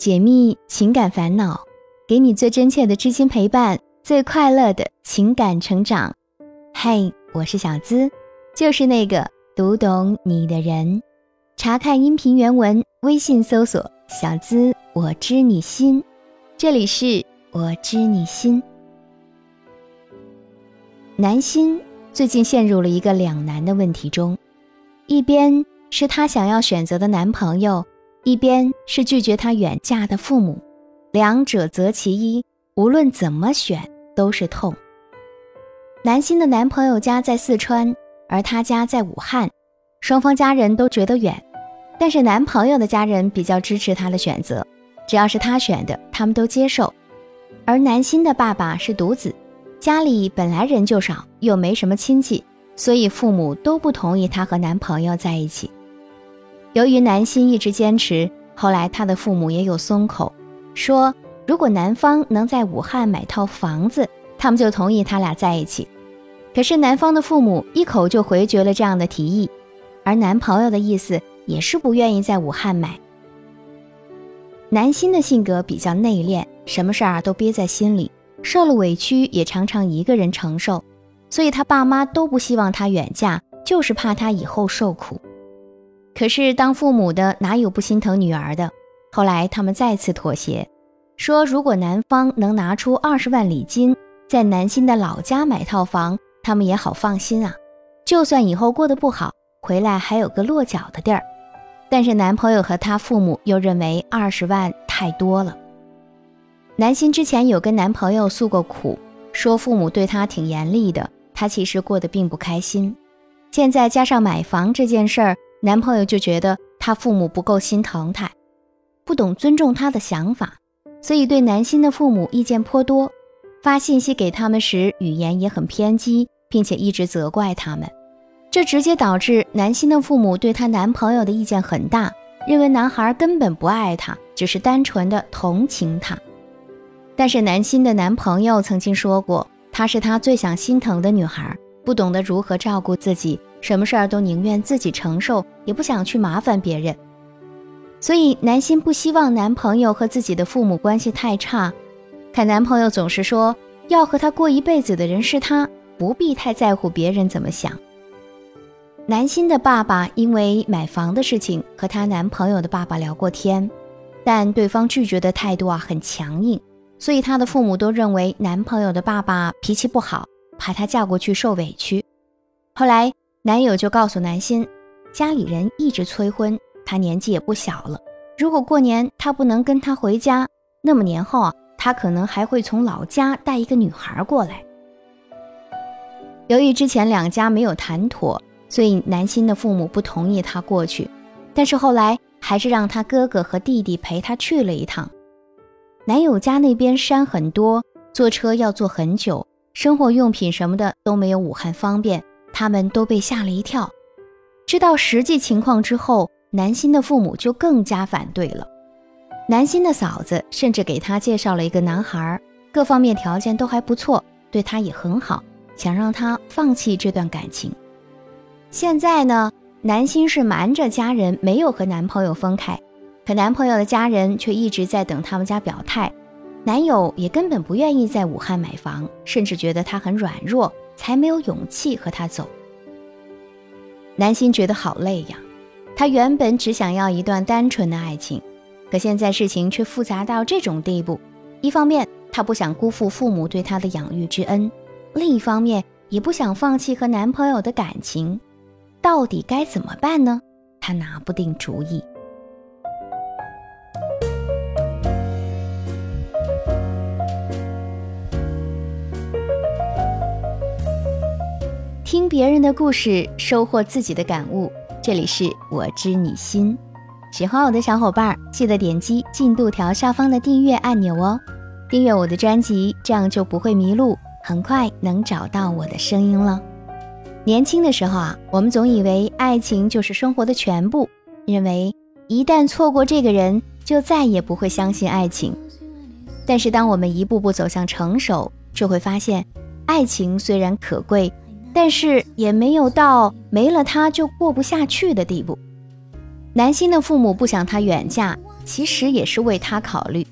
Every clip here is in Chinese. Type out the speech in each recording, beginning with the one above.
解密情感烦恼，给你最真切的知心陪伴，最快乐的情感成长。嘿，我是小资，就是那个读懂你的人。查看音频原文，微信搜索“小资我知你心”，这里是我知你心。南心最近陷入了一个两难的问题中，一边是她想要选择的男朋友。一边是拒绝她远嫁的父母，两者择其一，无论怎么选都是痛。南心的男朋友家在四川，而她家在武汉，双方家人都觉得远，但是男朋友的家人比较支持她的选择，只要是他选的，他们都接受。而南心的爸爸是独子，家里本来人就少，又没什么亲戚，所以父母都不同意她和男朋友在一起。由于南心一直坚持，后来他的父母也有松口，说如果男方能在武汉买套房子，他们就同意他俩在一起。可是男方的父母一口就回绝了这样的提议，而男朋友的意思也是不愿意在武汉买。南心的性格比较内敛，什么事儿都憋在心里，受了委屈也常常一个人承受，所以他爸妈都不希望他远嫁，就是怕他以后受苦。可是当父母的哪有不心疼女儿的？后来他们再次妥协，说如果男方能拿出二十万礼金，在南心的老家买套房，他们也好放心啊。就算以后过得不好，回来还有个落脚的地儿。但是男朋友和他父母又认为二十万太多了。南心之前有跟男朋友诉过苦，说父母对他挺严厉的，他其实过得并不开心。现在加上买房这件事儿。男朋友就觉得他父母不够心疼他，不懂尊重他的想法，所以对南心的父母意见颇多，发信息给他们时语言也很偏激，并且一直责怪他们。这直接导致南心的父母对她男朋友的意见很大，认为男孩根本不爱她，只是单纯的同情她。但是南心的男朋友曾经说过，她是他最想心疼的女孩，不懂得如何照顾自己。什么事儿都宁愿自己承受，也不想去麻烦别人。所以南心不希望男朋友和自己的父母关系太差。可男朋友总是说，要和他过一辈子的人是他，不必太在乎别人怎么想。南心的爸爸因为买房的事情和她男朋友的爸爸聊过天，但对方拒绝的态度啊很强硬，所以她的父母都认为男朋友的爸爸脾气不好，怕她嫁过去受委屈。后来。男友就告诉南心，家里人一直催婚，他年纪也不小了。如果过年他不能跟他回家，那么年后啊，他可能还会从老家带一个女孩过来。由于之前两家没有谈妥，所以南心的父母不同意他过去。但是后来还是让他哥哥和弟弟陪他去了一趟。男友家那边山很多，坐车要坐很久，生活用品什么的都没有武汉方便。他们都被吓了一跳，知道实际情况之后，南心的父母就更加反对了。南心的嫂子甚至给他介绍了一个男孩，各方面条件都还不错，对他也很好，想让他放弃这段感情。现在呢，南心是瞒着家人没有和男朋友分开，可男朋友的家人却一直在等他们家表态。男友也根本不愿意在武汉买房，甚至觉得他很软弱。才没有勇气和他走。南心觉得好累呀，她原本只想要一段单纯的爱情，可现在事情却复杂到这种地步。一方面，她不想辜负父母对她的养育之恩；另一方面，也不想放弃和男朋友的感情。到底该怎么办呢？她拿不定主意。听别人的故事，收获自己的感悟。这里是我知你心，喜欢我的小伙伴记得点击进度条下方的订阅按钮哦，订阅我的专辑，这样就不会迷路，很快能找到我的声音了。年轻的时候啊，我们总以为爱情就是生活的全部，认为一旦错过这个人，就再也不会相信爱情。但是当我们一步步走向成熟，就会发现，爱情虽然可贵。但是也没有到没了他就过不下去的地步。南心的父母不想她远嫁，其实也是为他考虑。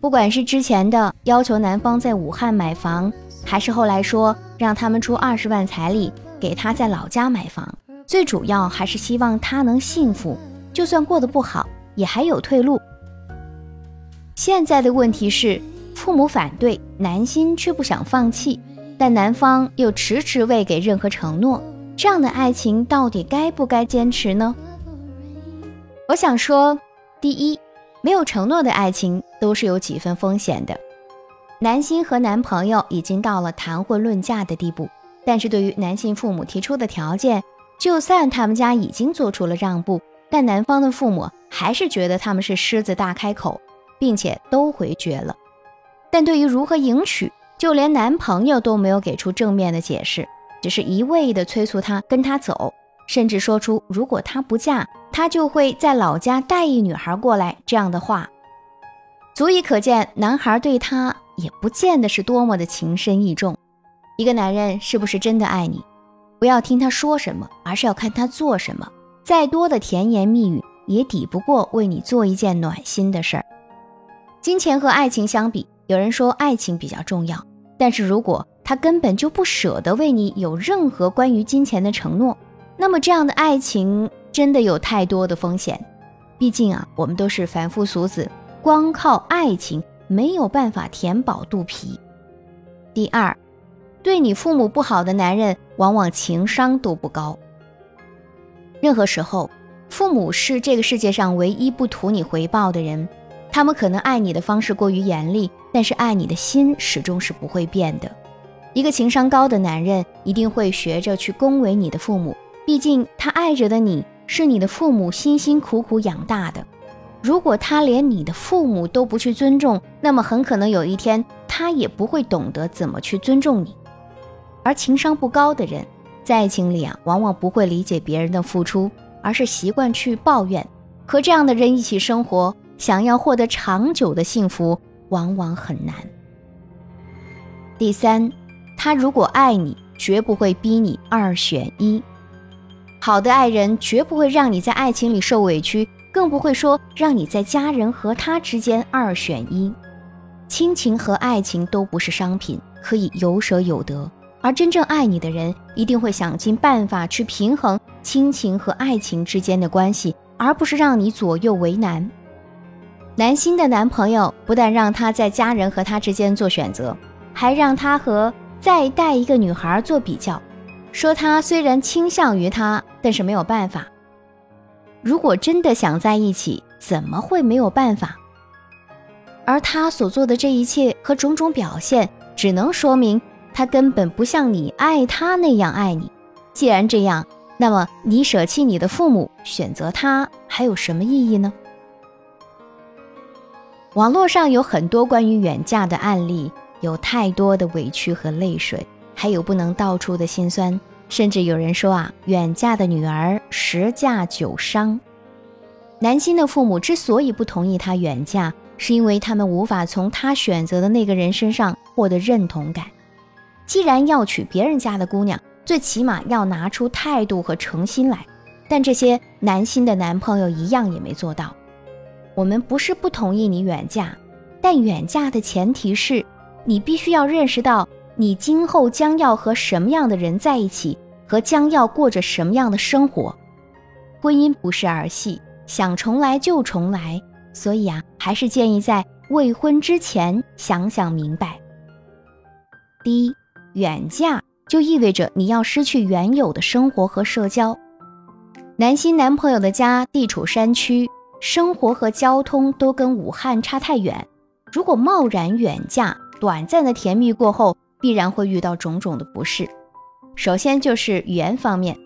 不管是之前的要求男方在武汉买房，还是后来说让他们出二十万彩礼给他在老家买房，最主要还是希望他能幸福，就算过得不好，也还有退路。现在的问题是，父母反对，南心却不想放弃，但男方又迟迟未给任何承诺，这样的爱情到底该不该坚持呢？我想说，第一。没有承诺的爱情都是有几分风险的。男星和男朋友已经到了谈婚论嫁的地步，但是对于男性父母提出的条件，就算他们家已经做出了让步，但男方的父母还是觉得他们是狮子大开口，并且都回绝了。但对于如何迎娶，就连男朋友都没有给出正面的解释，只是一味的催促她跟他走，甚至说出如果他不嫁。他就会在老家带一女孩过来，这样的话，足以可见男孩对她也不见得是多么的情深意重。一个男人是不是真的爱你，不要听他说什么，而是要看他做什么。再多的甜言蜜语也抵不过为你做一件暖心的事儿。金钱和爱情相比，有人说爱情比较重要，但是如果他根本就不舍得为你有任何关于金钱的承诺，那么这样的爱情。真的有太多的风险，毕竟啊，我们都是凡夫俗子，光靠爱情没有办法填饱肚皮。第二，对你父母不好的男人，往往情商都不高。任何时候，父母是这个世界上唯一不图你回报的人，他们可能爱你的方式过于严厉，但是爱你的心始终是不会变的。一个情商高的男人，一定会学着去恭维你的父母，毕竟他爱着的你。是你的父母辛辛苦苦养大的，如果他连你的父母都不去尊重，那么很可能有一天他也不会懂得怎么去尊重你。而情商不高的人，在爱情里啊，往往不会理解别人的付出，而是习惯去抱怨。和这样的人一起生活，想要获得长久的幸福，往往很难。第三，他如果爱你，绝不会逼你二选一。好的爱人绝不会让你在爱情里受委屈，更不会说让你在家人和他之间二选一。亲情和爱情都不是商品，可以有舍有得。而真正爱你的人，一定会想尽办法去平衡亲情和爱情之间的关系，而不是让你左右为难。男星的男朋友不但让他在家人和他之间做选择，还让他和再带一个女孩做比较。说他虽然倾向于他，但是没有办法。如果真的想在一起，怎么会没有办法？而他所做的这一切和种种表现，只能说明他根本不像你爱他那样爱你。既然这样，那么你舍弃你的父母，选择他，还有什么意义呢？网络上有很多关于远嫁的案例，有太多的委屈和泪水。还有不能道出的心酸，甚至有人说啊，远嫁的女儿十嫁九伤。男星的父母之所以不同意她远嫁，是因为他们无法从她选择的那个人身上获得认同感。既然要娶别人家的姑娘，最起码要拿出态度和诚心来。但这些男星的男朋友一样也没做到。我们不是不同意你远嫁，但远嫁的前提是你必须要认识到。你今后将要和什么样的人在一起，和将要过着什么样的生活？婚姻不是儿戏，想重来就重来。所以啊，还是建议在未婚之前想想明白。第一，远嫁就意味着你要失去原有的生活和社交。男新男朋友的家地处山区，生活和交通都跟武汉差太远。如果贸然远嫁，短暂的甜蜜过后。必然会遇到种种的不适。首先就是语言方面，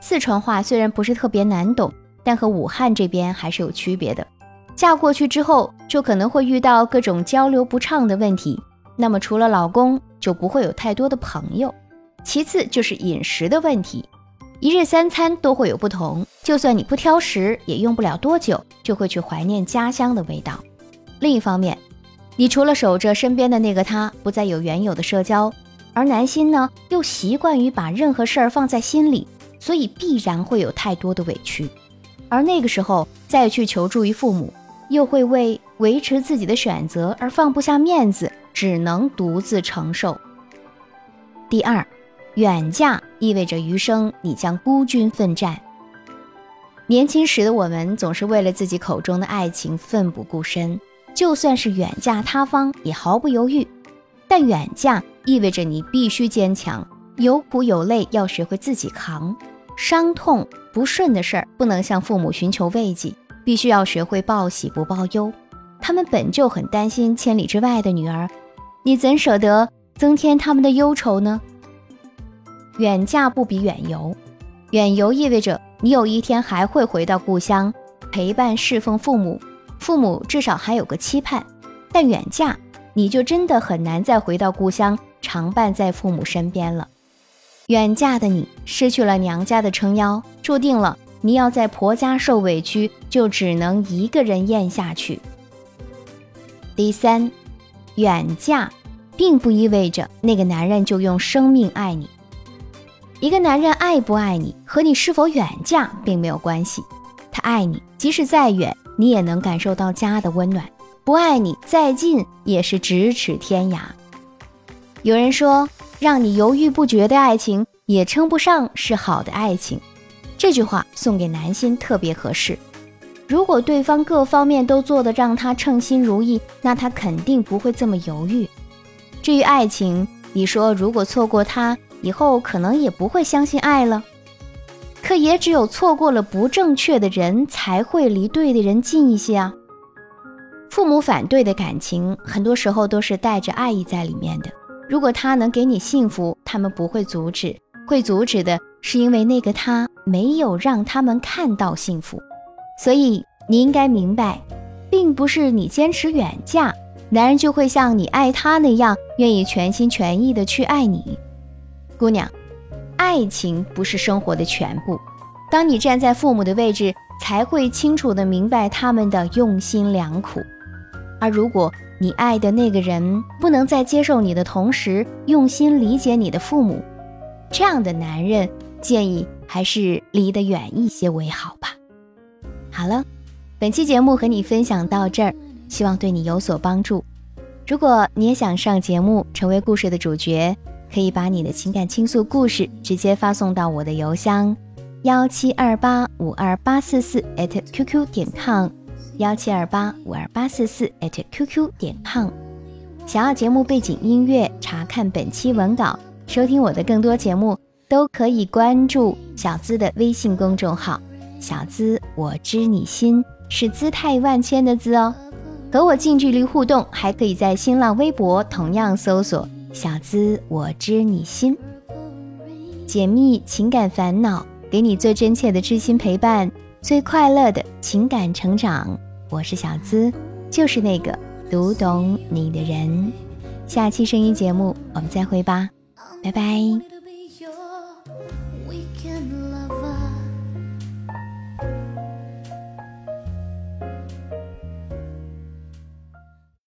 四川话虽然不是特别难懂，但和武汉这边还是有区别的。嫁过去之后，就可能会遇到各种交流不畅的问题。那么除了老公，就不会有太多的朋友。其次就是饮食的问题，一日三餐都会有不同，就算你不挑食，也用不了多久就会去怀念家乡的味道。另一方面，你除了守着身边的那个他，不再有原有的社交，而男心呢，又习惯于把任何事儿放在心里，所以必然会有太多的委屈。而那个时候再去求助于父母，又会为维持自己的选择而放不下面子，只能独自承受。第二，远嫁意味着余生你将孤军奋战。年轻时的我们总是为了自己口中的爱情奋不顾身，就算是远嫁他方也毫不犹豫。但远嫁意味着你必须坚强，有苦有累要学会自己扛，伤痛不顺的事儿不能向父母寻求慰藉。必须要学会报喜不报忧，他们本就很担心千里之外的女儿，你怎舍得增添他们的忧愁呢？远嫁不比远游，远游意味着你有一天还会回到故乡，陪伴侍奉父母，父母至少还有个期盼。但远嫁，你就真的很难再回到故乡，常伴在父母身边了。远嫁的你失去了娘家的撑腰，注定了。你要在婆家受委屈，就只能一个人咽下去。第三，远嫁，并不意味着那个男人就用生命爱你。一个男人爱不爱你，和你是否远嫁并没有关系。他爱你，即使再远，你也能感受到家的温暖；不爱你，再近也是咫尺天涯。有人说，让你犹豫不决的爱情，也称不上是好的爱情。这句话送给男性特别合适。如果对方各方面都做得让他称心如意，那他肯定不会这么犹豫。至于爱情，你说如果错过他，以后可能也不会相信爱了。可也只有错过了不正确的人，才会离对的人近一些啊。父母反对的感情，很多时候都是带着爱意在里面的。如果他能给你幸福，他们不会阻止，会阻止的。是因为那个他没有让他们看到幸福，所以你应该明白，并不是你坚持远嫁，男人就会像你爱他那样愿意全心全意的去爱你。姑娘，爱情不是生活的全部。当你站在父母的位置，才会清楚的明白他们的用心良苦。而如果你爱的那个人不能在接受你的同时，用心理解你的父母，这样的男人。建议还是离得远一些为好吧。好了，本期节目和你分享到这儿，希望对你有所帮助。如果你也想上节目，成为故事的主角，可以把你的情感倾诉故事直接发送到我的邮箱幺七二八五二八四四 @QQ 点 com，幺七二八五二八四四 @QQ 点 com。想要节目背景音乐，查看本期文稿，收听我的更多节目。都可以关注小资的微信公众号“小资我知你心”，是姿态万千的“资”哦。和我近距离互动，还可以在新浪微博同样搜索“小资我知你心”，解密情感烦恼，给你最真切的知心陪伴，最快乐的情感成长。我是小资，就是那个读懂你的人。下期声音节目我们再会吧，拜拜。